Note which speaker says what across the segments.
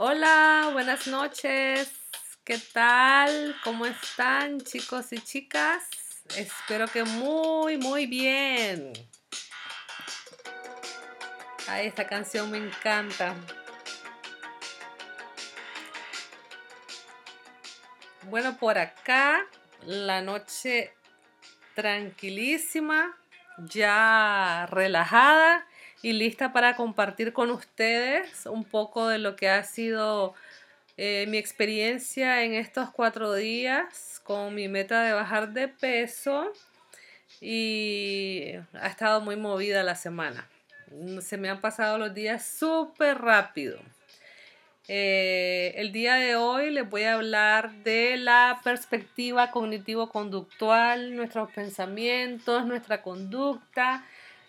Speaker 1: Hola, buenas noches. ¿Qué tal? ¿Cómo están chicos y chicas? Espero que muy, muy bien. Ay, esta canción me encanta. Bueno, por acá la noche tranquilísima, ya relajada y lista para compartir con ustedes un poco de lo que ha sido eh, mi experiencia en estos cuatro días con mi meta de bajar de peso y ha estado muy movida la semana. Se me han pasado los días súper rápido. Eh, el día de hoy les voy a hablar de la perspectiva cognitivo-conductual, nuestros pensamientos, nuestra conducta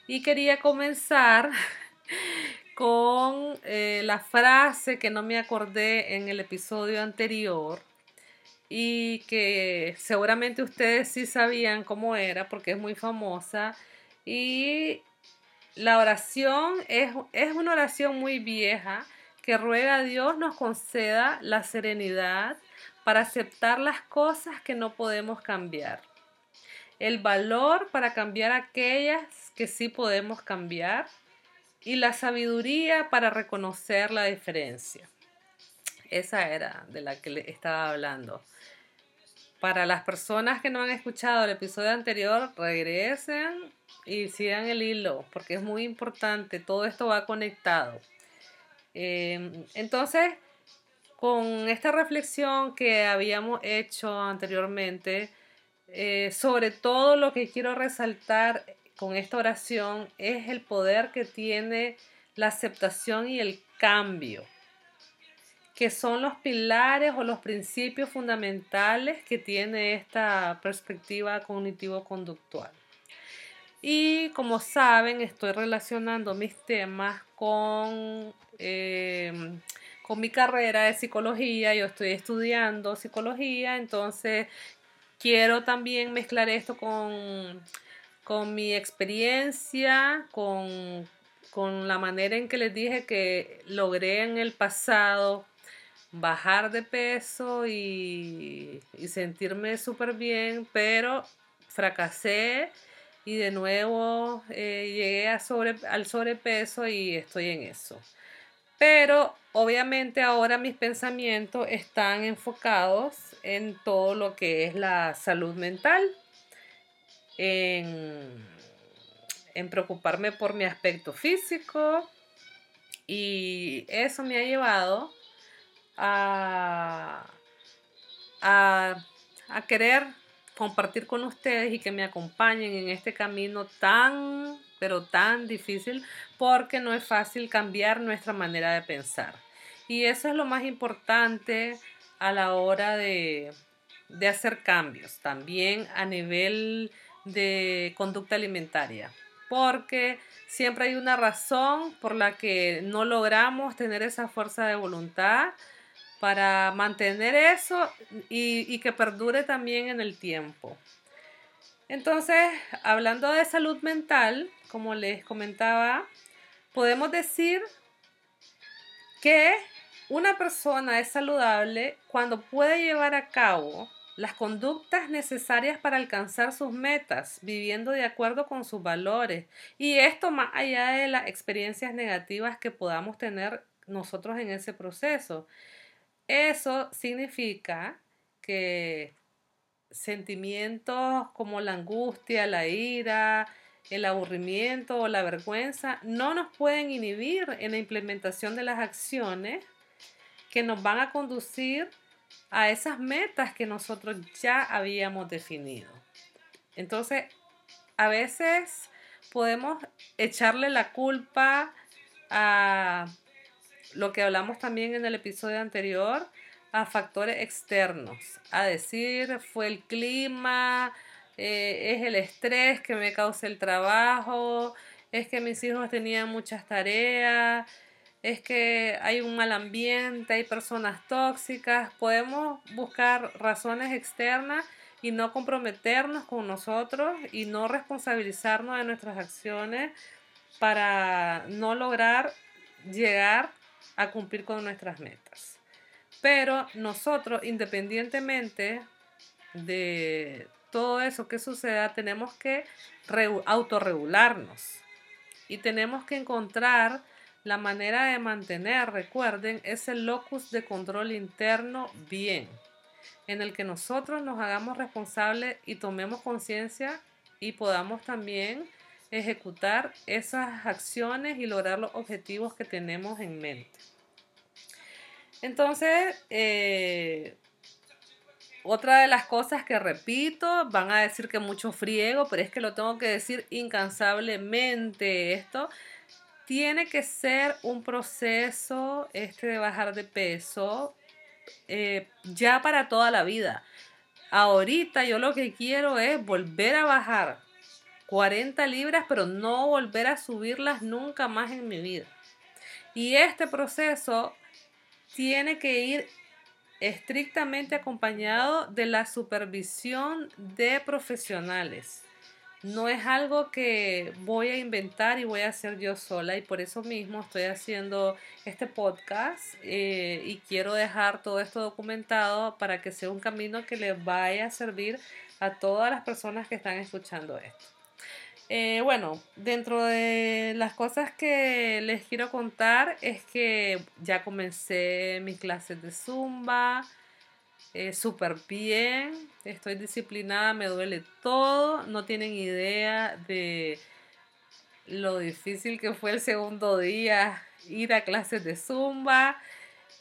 Speaker 1: y quería comenzar con eh, la frase que no me acordé en el episodio anterior y que seguramente ustedes sí sabían cómo era porque es muy famosa. Y la oración es, es una oración muy vieja que ruega a Dios nos conceda la serenidad para aceptar las cosas que no podemos cambiar el valor para cambiar aquellas que sí podemos cambiar y la sabiduría para reconocer la diferencia. Esa era de la que le estaba hablando. Para las personas que no han escuchado el episodio anterior, regresen y sigan el hilo, porque es muy importante, todo esto va conectado. Em, entonces, con esta reflexión que habíamos hecho anteriormente, eh, sobre todo lo que quiero resaltar con esta oración es el poder que tiene la aceptación y el cambio, que son los pilares o los principios fundamentales que tiene esta perspectiva cognitivo-conductual. Y como saben, estoy relacionando mis temas con, eh, con mi carrera de psicología. Yo estoy estudiando psicología, entonces quiero también mezclar esto con, con mi experiencia, con, la manera en que les dije que logré en el pasado bajar de peso y, sentirme súper bien, pero fracasé y de nuevo eh, llegué a sobre, al sobrepeso y estoy en eso. Pero obviamente ahora mis pensamientos están enfocados en todo lo que es la salud mental, en, preocuparme por mi aspecto físico y eso me ha llevado a, a querer compartir con ustedes y que me acompañen en este camino tan, pero tan difícil porque no es fácil cambiar nuestra manera de pensar. Y eso es lo más importante a la hora de, hacer cambios, también a nivel de conducta alimentaria, porque siempre hay una razón por la que no logramos tener esa fuerza de voluntad para mantener eso y, y, que perdure también en el tiempo. Entonces, hablando de salud mental, como les comentaba, podemos decir que una persona es saludable cuando puede llevar a cabo las conductas necesarias para alcanzar sus metas, viviendo de acuerdo con sus valores. Y esto más allá de las experiencias negativas que podamos tener nosotros en ese proceso. Eso significa que sentimientos como la angustia, la ira, el aburrimiento o la vergüenza no nos pueden inhibir en la implementación de las acciones que nos van a conducir a esas metas que nosotros ya habíamos definido. Entonces, a veces podemos echarle la culpa a lo que hablamos también en el episodio anterior, a factores externos, a decir fue el clima, eh, es el estrés que me causa el trabajo, es que mis hijos tenían muchas tareas, es que hay un mal ambiente, hay personas tóxicas, podemos buscar razones externas y no comprometernos con nosotros y no responsabilizarnos de nuestras acciones para no lograr llegar a cumplir con nuestras metas. Pero nosotros, independientemente de todo eso que suceda, tenemos que autorregularnos y tenemos que encontrar la manera de mantener, recuerden, ese locus de control interno bien, en el que nosotros nos hagamos responsables y tomemos conciencia y podamos también ejecutar esas acciones y lograr los objetivos que tenemos en mente. Entonces, eh, otra de las cosas que repito, van a decir que mucho friego, pero es que lo tengo que decir incansablemente esto. Tiene que ser un proceso este de bajar de peso eh, ya para toda la vida. Ahorita yo lo que quiero es volver a bajar 40 libras, pero no volver a subirlas nunca más en mi vida. Y este proceso tiene que ir estrictamente acompañado de la supervisión de profesionales. No es algo que voy a inventar y voy a hacer yo sola y por eso mismo estoy haciendo este podcast eh, y quiero dejar todo esto documentado para que sea un camino que les vaya a servir a todas las personas que están escuchando esto. Eh, bueno, dentro de las cosas que les quiero contar es que ya comencé mis clases de zumba, eh, súper bien, estoy disciplinada, me duele todo, no tienen idea de lo difícil que fue el segundo día ir a clases de zumba,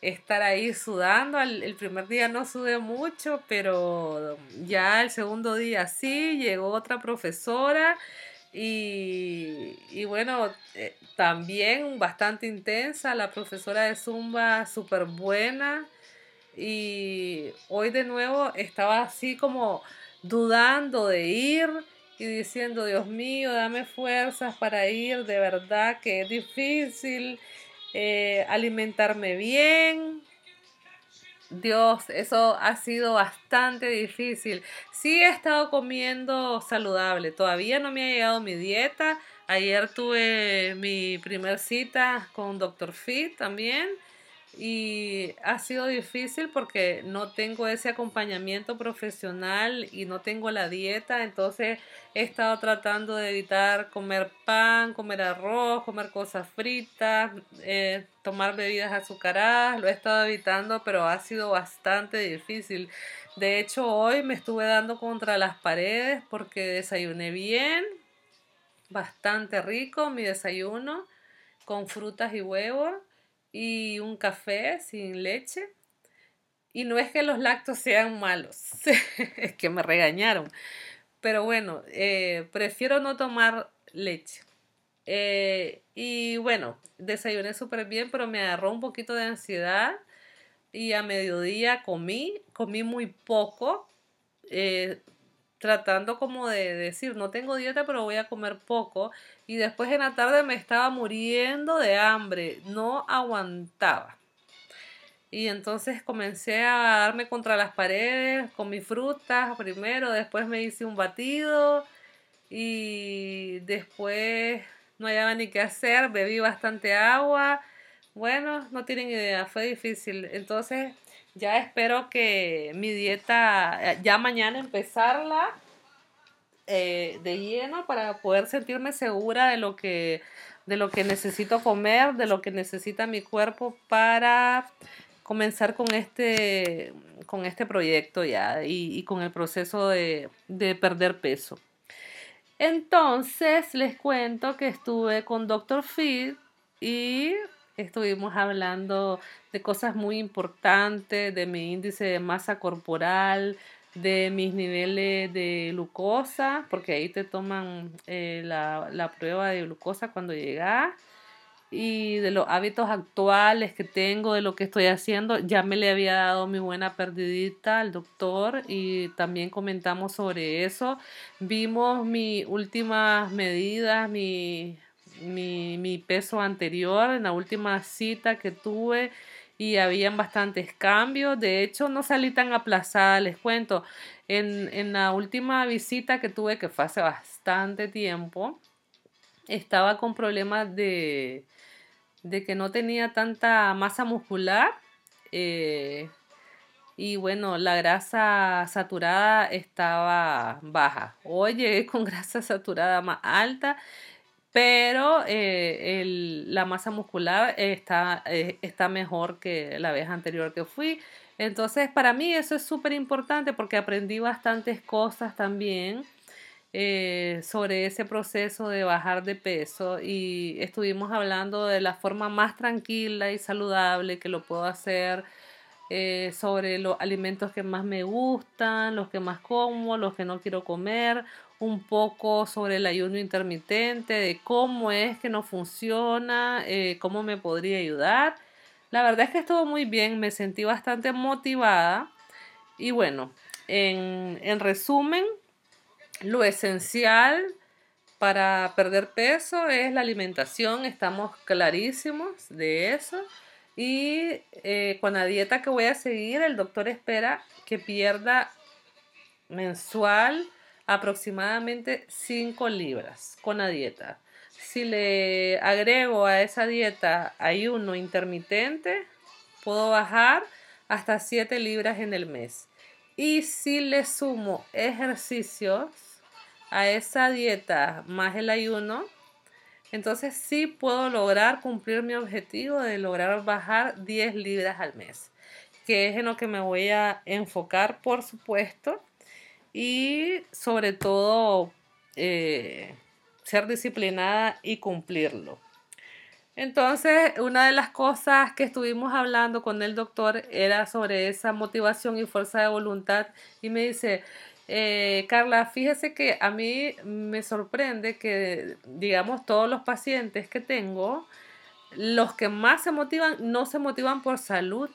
Speaker 1: estar ahí sudando, el primer día no sudé mucho, pero ya el segundo día sí, llegó otra profesora y, bueno, eh, también bastante intensa, la profesora de Zumba súper buena. Y hoy de nuevo estaba así como dudando de ir y diciendo, Dios mío, dame fuerzas para ir, de verdad que es difícil eh, alimentarme bien, Dios, eso ha sido bastante difícil. Sí he estado comiendo saludable, todavía no me ha llegado mi dieta. Ayer tuve mi primer cita con Dr. Fit también y ha sido difícil porque no tengo ese acompañamiento profesional y no tengo la dieta, entonces he estado tratando de evitar comer pan, comer arroz, comer cosas fritas, eh, tomar bebidas azucaradas, lo he estado evitando, pero ha sido bastante difícil. De hecho, hoy me estuve dando contra las paredes porque desayuné bien, bastante rico mi desayuno con frutas y huevos y un café sin leche. Y no es que los lactos sean malos, es que me regañaron. Pero bueno, eh, prefiero no tomar leche. Eh, y bueno, desayuné súper bien, pero me agarró un poquito de ansiedad. Y a mediodía comí, comí muy poco. Eh, tratando como de decir, no tengo dieta, pero voy a comer poco. Y después en la tarde me estaba muriendo de hambre, no aguantaba. Y entonces comencé a darme contra las paredes con mis frutas primero, después me hice un batido y después no hallaba ni qué hacer, bebí bastante agua. Bueno, no tienen idea, fue difícil. Entonces ya espero que mi dieta, eh, ya mañana empezarla eh, de lleno para poder sentirme segura de lo que de lo que necesito comer, de lo que necesita mi cuerpo para comenzar con este, con este proyecto ya y, con el proceso de, de, perder peso. Entonces les cuento que estuve con Dr. Fit y estuvimos hablando de cosas muy importantes, de mi índice de masa corporal, de mis niveles de glucosa, porque ahí te toman eh, la, la, prueba de glucosa cuando llegas, y de los hábitos actuales que tengo, de lo que estoy haciendo. Ya me le había dado mi buena perdidita al doctor y también comentamos sobre eso. Vimos mis últimas medidas, mi mi, mi peso anterior en la última cita que tuve y habían bastantes cambios. De hecho, no salí tan aplazada, les cuento. En, en, la última visita que tuve, que fue hace bastante tiempo, estaba con problemas de, de que no tenía tanta masa muscular. Eh, y bueno, la grasa saturada estaba baja. Hoy llegué con grasa saturada más alta, pero eh, la masa muscular está, eh, está mejor que la vez anterior que fui. Entonces, para mí eso es súper importante porque aprendí bastantes cosas también eh, sobre ese proceso de bajar de peso y estuvimos hablando de la forma más tranquila y saludable que lo puedo hacer. Sobre los alimentos que más me gustan, los que más como, los que no quiero comer, un poco sobre el ayuno intermitente, de cómo es que no funciona, eh, cómo me podría ayudar. La verdad es que estuvo muy bien, me sentí bastante motivada y bueno, en, en resumen, lo esencial para perder peso es la alimentación, estamos clarísimos de eso. Y eh, con la dieta que voy a seguir, el doctor espera que pierda mensual aproximadamente 5 libras con la dieta. Si le agrego a esa dieta ayuno intermitente, puedo bajar hasta 7 libras en el mes. Y si le sumo ejercicios, a esa dieta más el ayuno, entonces sí puedo lograr cumplir mi objetivo de lograr bajar 10 libras al mes, que es en lo que me voy a enfocar, por supuesto, y sobre todo eh, ser disciplinada y cumplirlo. Entonces, una de las cosas que estuvimos hablando con el doctor era sobre esa motivación y fuerza de voluntad y me dice, eh, Carla, fíjese que a mí me sorprende que, digamos, todos los pacientes que tengo, los que más se motivan, no se motivan por salud.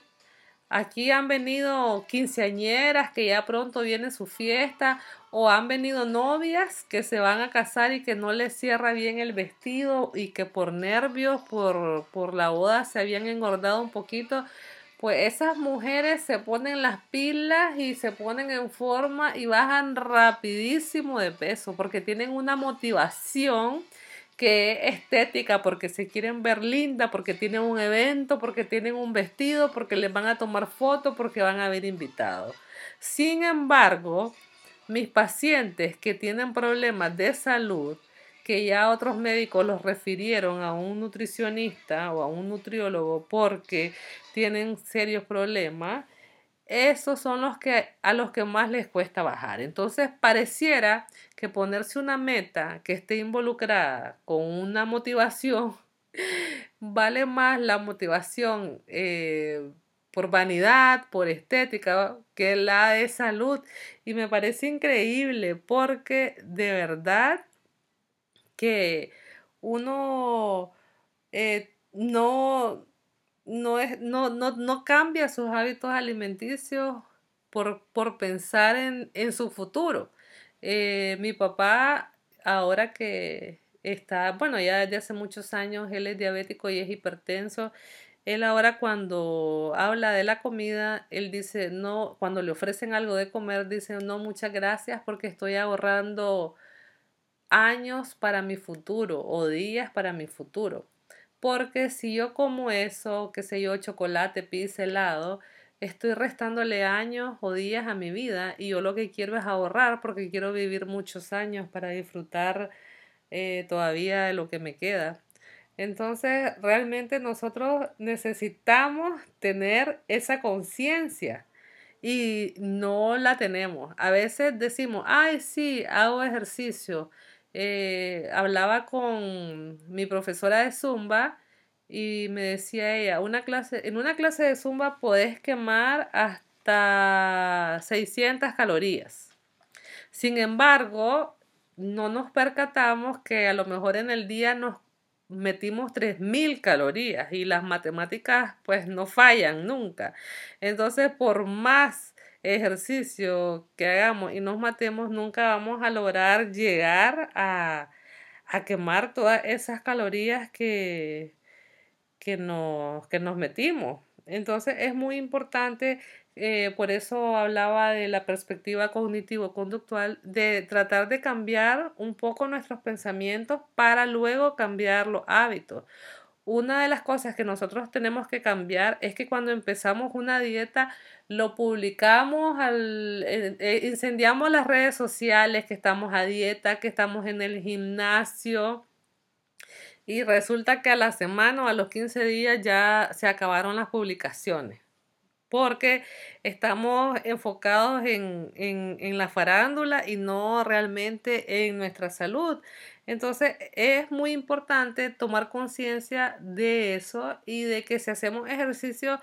Speaker 1: Aquí han venido quinceañeras que ya pronto viene su fiesta o han venido novias que se van a casar y que no les cierra bien el vestido y que por nervios, por, por la boda se habían engordado un poquito pues esas mujeres se ponen las pilas y se ponen en forma y bajan rapidísimo de peso porque tienen una motivación que es estética, porque se quieren ver linda, porque tienen un evento, porque tienen un vestido, porque les van a tomar fotos, porque van a haber invitados. Sin embargo, mis pacientes que tienen problemas de salud, que ya otros médicos los refirieron a un nutricionista o a un nutriólogo porque tienen serios problemas, esos son los que a los que más les cuesta bajar. Entonces, pareciera que ponerse una meta que esté involucrada con una motivación vale más la motivación eh, por vanidad, por estética, que la de salud. Y me parece increíble porque de verdad que uno eh, no, no, es, no, no, cambia sus hábitos alimenticios por, por pensar en, su futuro. Eh, mi papá, ahora que está, bueno, ya desde hace muchos años, él es diabético y es hipertenso. Él ahora cuando habla de la comida, él dice, no, cuando le ofrecen algo de comer, dice, no, muchas gracias porque estoy ahorrando años para mi futuro o días para mi futuro. Porque si yo como eso, qué sé yo, chocolate, pizza, helado, estoy restándole años o días a mi vida y yo lo que quiero es ahorrar porque quiero vivir muchos años para disfrutar eh, todavía de lo que me queda. Entonces, realmente nosotros necesitamos tener esa conciencia y no la tenemos. A veces decimos, ay, sí, hago ejercicio, eh, hablaba con mi profesora de Zumba y me decía ella, una clase, en una clase de Zumba podés quemar hasta 600 calorías. Sin embargo, no nos percatamos que a lo mejor en el día nos metimos 3000 calorías y las matemáticas pues no fallan nunca. Entonces, por más ejercicio que hagamos y nos matemos, nunca vamos a lograr llegar a, quemar todas esas calorías que, que, nos, que nos metimos. Entonces es muy importante, eh, por eso hablaba de la perspectiva cognitivo-conductual, de tratar de cambiar un poco nuestros pensamientos para luego cambiar los hábitos. Una de las cosas que nosotros tenemos que cambiar es que cuando empezamos una dieta lo publicamos, al, eh, eh, incendiamos las redes sociales que estamos a dieta, que estamos en el gimnasio y resulta que a la semana o a los 15 días ya se acabaron las publicaciones porque estamos enfocados en, en, la farándula y no realmente en nuestra salud. Entonces es muy importante tomar conciencia de eso y de que si hacemos ejercicio,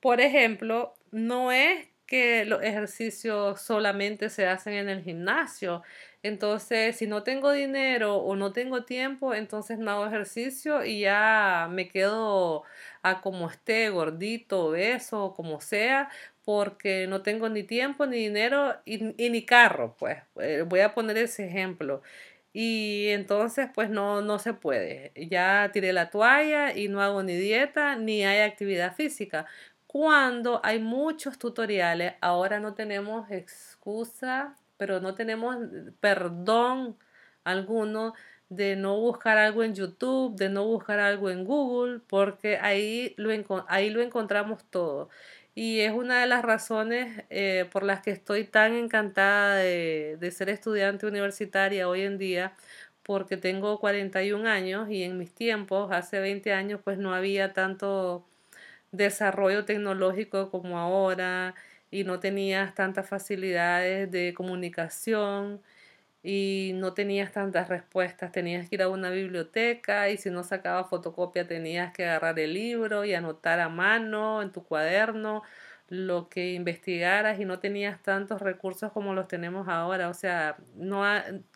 Speaker 1: por ejemplo, no es que los ejercicios solamente se hacen en el gimnasio. Entonces, si no tengo dinero o no tengo tiempo, entonces no hago ejercicio y ya me quedo a como esté, gordito, obeso, como sea, porque no tengo ni tiempo, ni dinero y, ni carro, pues. Eh, voy a poner ese ejemplo. Y entonces, pues no, no se puede. Ya tiré la toalla y no hago ni dieta ni hay actividad física. Cuando hay muchos tutoriales, ahora no tenemos excusa, pero no tenemos perdón alguno de no buscar algo en YouTube, de no buscar algo en Google, porque ahí lo, ahí lo encontramos todo. Y es una de las razones eh, por las que estoy tan encantada de, de, ser estudiante universitaria hoy en día, porque tengo 41 años y en mis tiempos, hace 20 años, pues no había tanto desarrollo tecnológico como ahora y no tenías tantas facilidades de comunicación y no tenías tantas respuestas, tenías que ir a una biblioteca y si no sacabas fotocopia tenías que agarrar el libro y anotar a mano en tu cuaderno lo que investigaras y no tenías tantos recursos como los tenemos ahora, o sea, no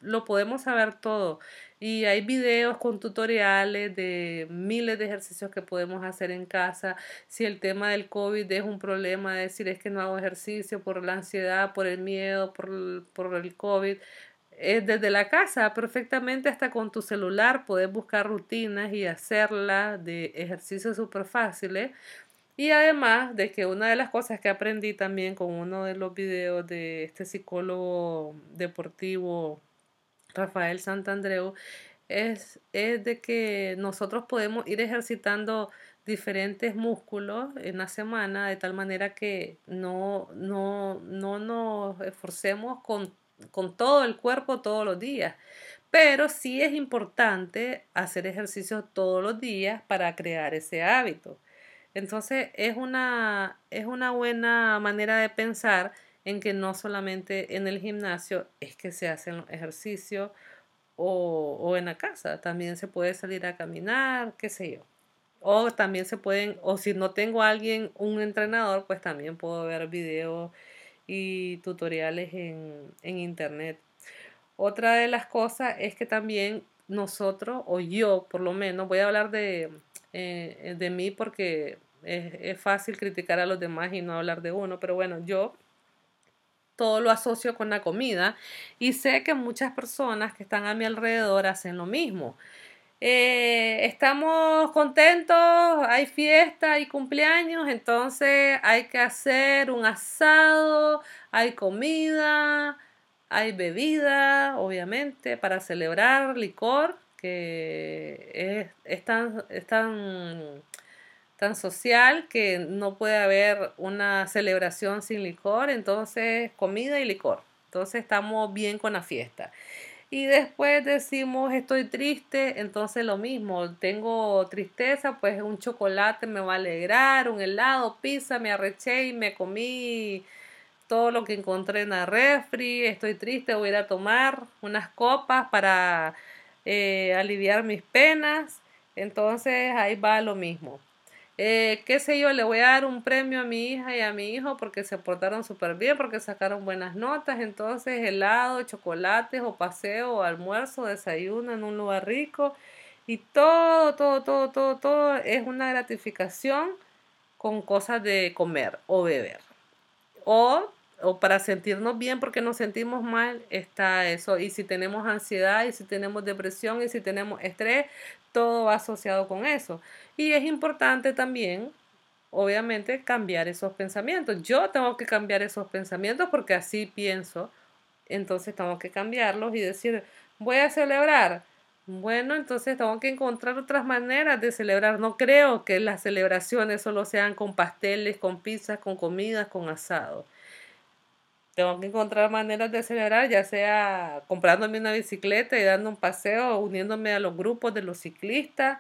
Speaker 1: lo podemos saber todo y hay videos con tutoriales de miles de ejercicios que podemos hacer en casa. Si el tema del COVID es un problema, decir es que no hago ejercicio por la ansiedad, por el miedo, por por el COVID, desde la casa perfectamente hasta con tu celular puedes buscar rutinas y hacerlas de ejercicios súper fáciles. Y además de que una de las cosas que aprendí también con uno de los videos de este psicólogo deportivo Rafael Santandreu es, es de que nosotros podemos ir ejercitando diferentes músculos en la semana de tal manera que no, no, no nos esforcemos con con todo el cuerpo todos los días. Pero sí es importante hacer ejercicio todos los días para crear ese hábito. Entonces es una, es una buena manera de pensar en que no solamente en el gimnasio es que se hacen los ejercicios o, o en la casa, también se puede salir a caminar, qué sé yo. O también se pueden, o si no tengo a alguien, un entrenador, pues también puedo ver videos y tutoriales en, internet. Otra de las cosas es que también nosotros, o yo por lo menos, voy a hablar de, eh, de mí porque es, es, fácil criticar a los demás y no hablar de uno, pero bueno, yo todo lo asocio con la comida y sé que muchas personas que están a mi alrededor hacen lo mismo. Eh, estamos contentos, hay fiesta, hay cumpleaños, entonces hay que hacer un asado, hay comida, hay bebida, obviamente, para celebrar licor, que es, tan, tan, tan social que no puede haber una celebración sin licor, entonces comida y licor. Entonces estamos bien con la fiesta y después decimos estoy triste, entonces lo mismo, tengo tristeza, pues un chocolate me va a alegrar, un helado, pizza, me arreché y me comí todo lo que encontré en la refri, estoy triste, voy a ir a tomar unas copas para eh, aliviar mis penas, entonces ahí va lo mismo. Eh, qué sé yo, le voy a dar un premio a mi hija y a mi hijo porque se portaron súper bien, porque sacaron buenas notas, entonces helado, chocolates o paseo o almuerzo, desayuno en un lugar rico y todo, todo, todo, todo, todo es una gratificación con cosas de comer o beber. O, o para sentirnos bien porque nos sentimos mal está eso. Y si tenemos ansiedad y si tenemos depresión y si tenemos estrés, todo va asociado con eso. Y es importante también, obviamente, cambiar esos pensamientos. Yo tengo que cambiar esos pensamientos porque así pienso. Entonces tengo que cambiarlos y decir, voy a celebrar. Bueno, entonces tengo que encontrar otras maneras de celebrar. No creo que las celebraciones solo sean con pasteles, con pizzas, con comidas, con asado. Tengo que encontrar maneras de celebrar, ya sea comprándome una bicicleta y dando un paseo, uniéndome a los grupos de los ciclistas,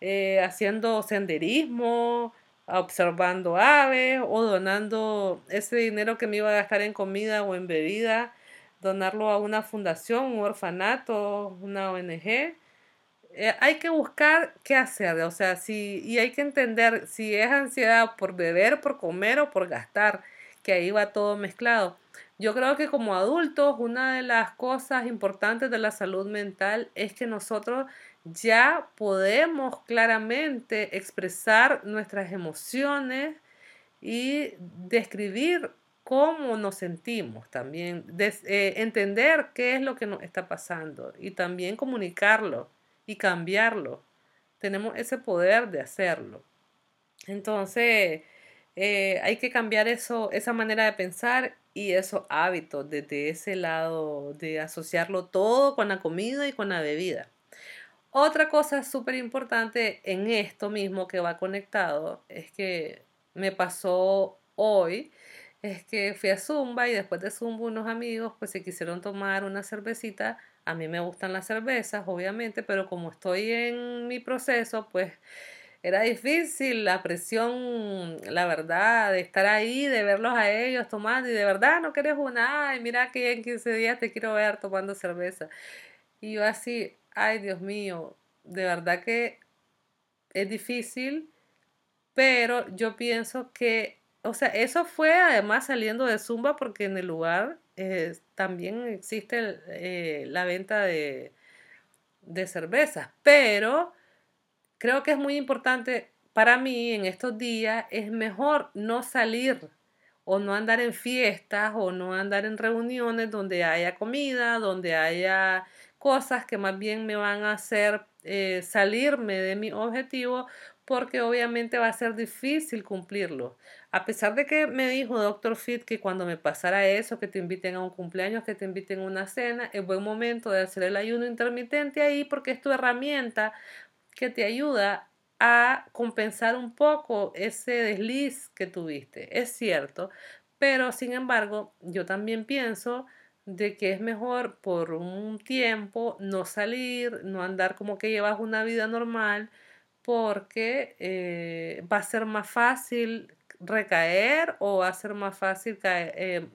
Speaker 1: eh, haciendo senderismo, observando aves o donando ese dinero que me iba a gastar en comida o en bebida donarlo a una fundación, un orfanato, una ONG. Eh, hay que buscar qué hacer, o sea, si, y hay que entender si es ansiedad por beber, por comer o por gastar, que ahí va todo mezclado. Yo creo que como adultos, una de las cosas importantes de la salud mental es que nosotros ya podemos claramente expresar nuestras emociones y describir cómo nos sentimos también, eh, entender qué es lo que nos está pasando y también comunicarlo y cambiarlo. Tenemos ese poder de hacerlo. Entonces, eh, hay que cambiar eso, esa manera de pensar y esos hábitos desde ese lado de asociarlo todo con la comida y con la bebida. Otra cosa súper importante en esto mismo que va conectado es que me pasó hoy es que fui a Zumba y después de Zumba unos amigos pues se quisieron tomar una cervecita. A mí me gustan las cervezas, obviamente, pero como estoy en mi proceso, pues era difícil la presión, la verdad, de estar ahí, de verlos a ellos tomando y de verdad no querés una, ay, mira que en 15 días te quiero ver tomando cerveza. Y yo así, ay, Dios mío, de verdad que es difícil, pero yo pienso que o sea, eso fue además saliendo de Zumba porque en el lugar eh, también existe eh, la venta de, de cervezas, pero creo que es muy importante para mí en estos días, es mejor no salir o no andar en fiestas o no andar en reuniones donde haya comida, donde haya cosas que más bien me van a hacer eh, salirme de mi objetivo porque obviamente va a ser difícil cumplirlo. A pesar de que me dijo Dr. Fit que cuando me pasara eso, que te inviten a un cumpleaños, que te inviten a una cena, es buen momento de hacer el ayuno intermitente ahí porque es tu herramienta que te ayuda a compensar un poco ese desliz que tuviste. Es cierto, pero sin embargo, yo también pienso de que es mejor por un tiempo no salir, no andar como que llevas una vida normal, porque eh, va a ser más fácil recaer o va a ser más fácil eh,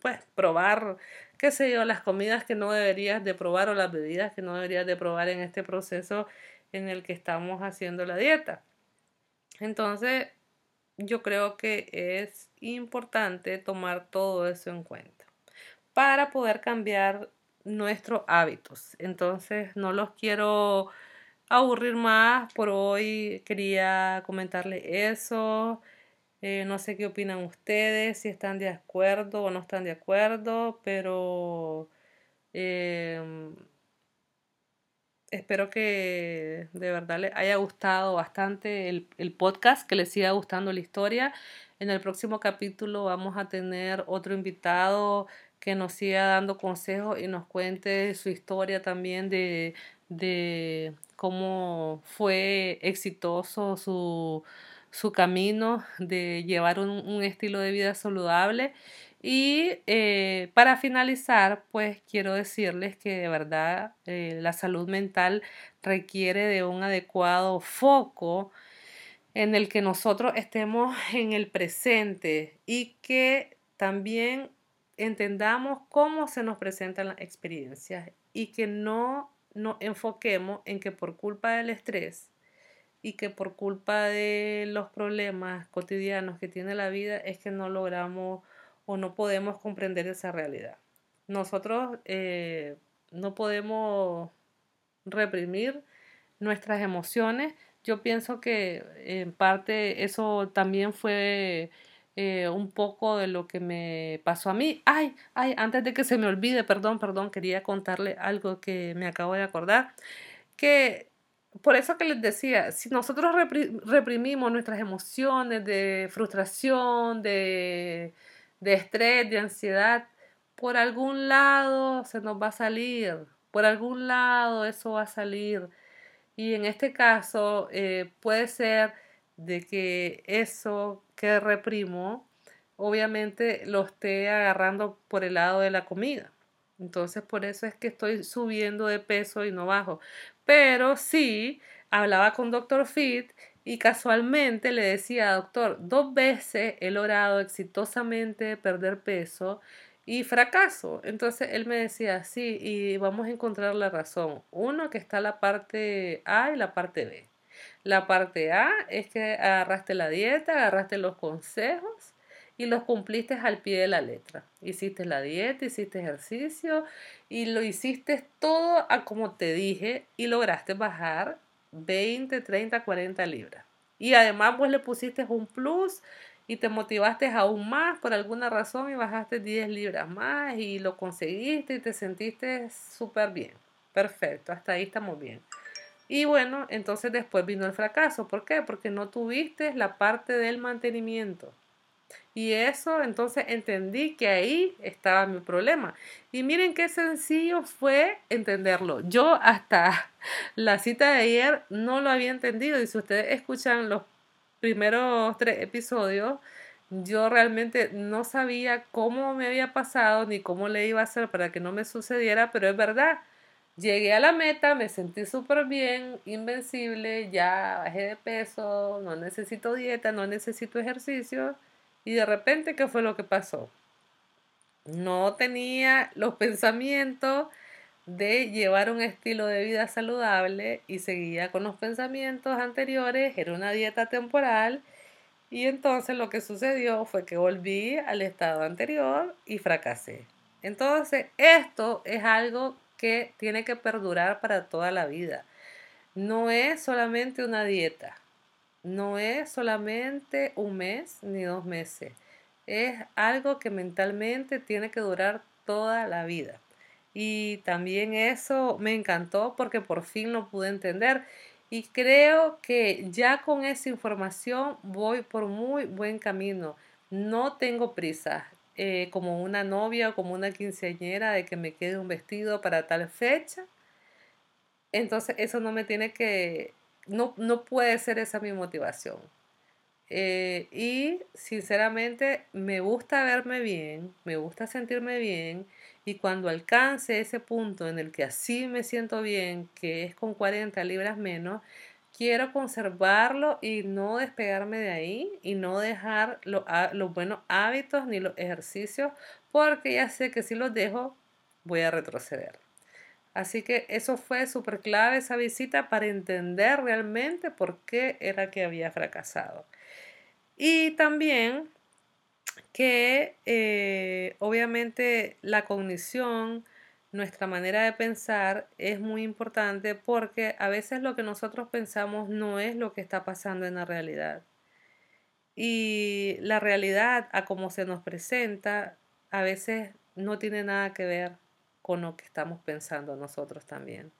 Speaker 1: pues probar, qué sé yo, las comidas que no deberías de probar o las bebidas que no deberías de probar en este proceso en el que estamos haciendo la dieta. Entonces, yo creo que es importante tomar todo eso en cuenta para poder cambiar nuestros hábitos. Entonces, no los quiero aburrir más. Por hoy quería comentarle eso. Eh, no sé qué opinan ustedes, si están de acuerdo o no están de acuerdo, pero em, espero que de verdad les haya gustado bastante el, el podcast, que les siga gustando la historia. En el próximo capítulo vamos a tener otro invitado que nos siga dando consejos y nos cuente su historia también de, de cómo fue exitoso su, su camino de llevar un, estilo de vida saludable. Y eh, para finalizar, pues quiero decirles que de verdad eh, la salud mental requiere de un adecuado foco en el que nosotros estemos en el presente y que también entendamos cómo se nos presentan las experiencias y que no nos enfoquemos en que por culpa del estrés y que por culpa de los problemas cotidianos que tiene la vida es que no logramos o no podemos comprender esa realidad. Nosotros eh, no podemos reprimir nuestras emociones. Yo pienso que en parte eso también fue eh, un poco de lo que me pasó a mí. Ay, ay, antes de que se me olvide, perdón, perdón, quería contarle algo que me acabo de acordar. Que por eso que les decía, si nosotros reprimimos nuestras emociones de frustración, de, de estrés, de ansiedad, por algún lado se nos va a salir por algún lado eso va a salir. Y en este caso eh, puede ser de que eso que reprimo, obviamente lo esté agarrando por el lado de la comida. Entonces por eso es que estoy subiendo de peso y no bajo. Pero sí, hablaba con Dr. Fit y casualmente le decía, doctor, dos veces he logrado exitosamente perder peso y fracaso. Entonces él me decía, sí, y vamos a encontrar la razón. Uno, que está la parte A y la parte B. La parte A es que agarraste la dieta, agarraste los consejos y los cumpliste al pie de la letra. Hiciste la dieta, hiciste ejercicio y lo hiciste todo a como te dije y lograste bajar 20, 30, 40 libras. Y además pues le pusiste un plus y te motivaste aún más por alguna razón y bajaste 10 libras más y lo conseguiste y te sentiste súper bien. Perfecto, hasta ahí estamos bien. Y bueno, entonces después vino el fracaso. ¿Por qué? Porque no tuviste la parte del mantenimiento. Y eso, entonces entendí que ahí estaba mi problema. Y miren qué sencillo fue entenderlo. Yo hasta la cita de ayer no lo había entendido. Y si ustedes escuchan los primeros tres episodios, yo realmente no sabía cómo me había pasado ni cómo le iba a hacer para que no me sucediera, pero es verdad. Llegué a la meta, me sentí súper bien, invencible, ya bajé de peso, no necesito dieta, no necesito ejercicio y de repente, ¿qué fue lo que pasó? No tenía los pensamientos de llevar un estilo de vida saludable y seguía con los pensamientos anteriores, era una dieta temporal y entonces lo que sucedió fue que volví al estado anterior y fracasé. Entonces, esto es algo que tiene que perdurar para toda la vida. No es solamente una dieta no es solamente un mes ni dos meses. Es algo que mentalmente tiene que durar toda la vida. Y también eso me encantó porque por fin lo pude entender. Y creo que ya con esa información voy por muy buen camino. No tengo prisa. Eh, como una novia o como una quinceañera de que me quede un vestido para tal fecha. Entonces eso no me tiene que no, no puede ser esa mi motivación. Eh, y sinceramente me gusta verme bien, me gusta sentirme bien y cuando alcance ese punto en el que así me siento bien, que es con 40 libras menos, quiero conservarlo y no despegarme de ahí y no dejar los buenos hábitos ni los ejercicios porque ya sé que si los dejo voy a retroceder. Así que eso fue súper clave esa visita para entender realmente por qué era que había fracasado. Y también que eh, obviamente la cognición, nuestra manera de pensar es muy importante porque a veces lo que nosotros pensamos no es lo que está pasando en la realidad. Y la realidad, a como se nos presenta, a veces no tiene nada que ver con lo que estamos pensando nosotros también.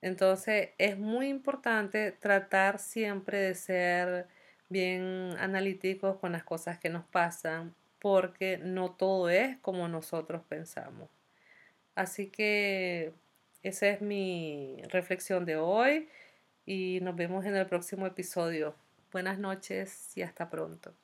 Speaker 1: Entonces es muy importante tratar siempre de ser bien analíticos con las cosas que nos pasan porque no todo es como nosotros pensamos. Así que esa es mi reflexión de hoy y nos vemos en el próximo episodio. Buenas noches y hasta pronto.